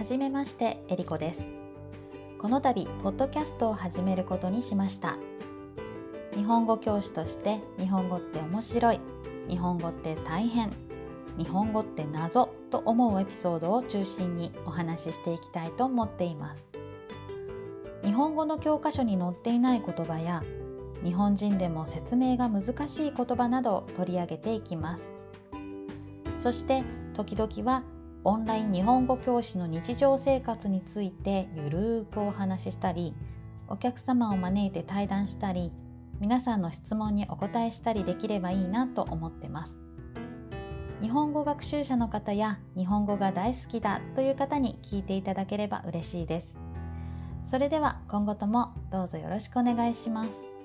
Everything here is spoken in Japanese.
はじめましてえりこです。この度ポッドキャストを始めることにしました。日本語教師として日本語って面白い。日本語って大変。日本語って謎。と思うエピソードを中心にお話ししていきたいと思っています。日本語の教科書に載っていない言葉や日本人でも説明が難しい言葉などを取り上げていきます。そして時々はオンライン日本語教師の日常生活についてゆるーくお話ししたりお客様を招いて対談したり皆さんの質問にお答えしたりできればいいなと思ってます。日本語学習者の方や日本語が大好きだという方に聞いていただければ嬉しいです。それでは今後ともどうぞよろしくお願いします。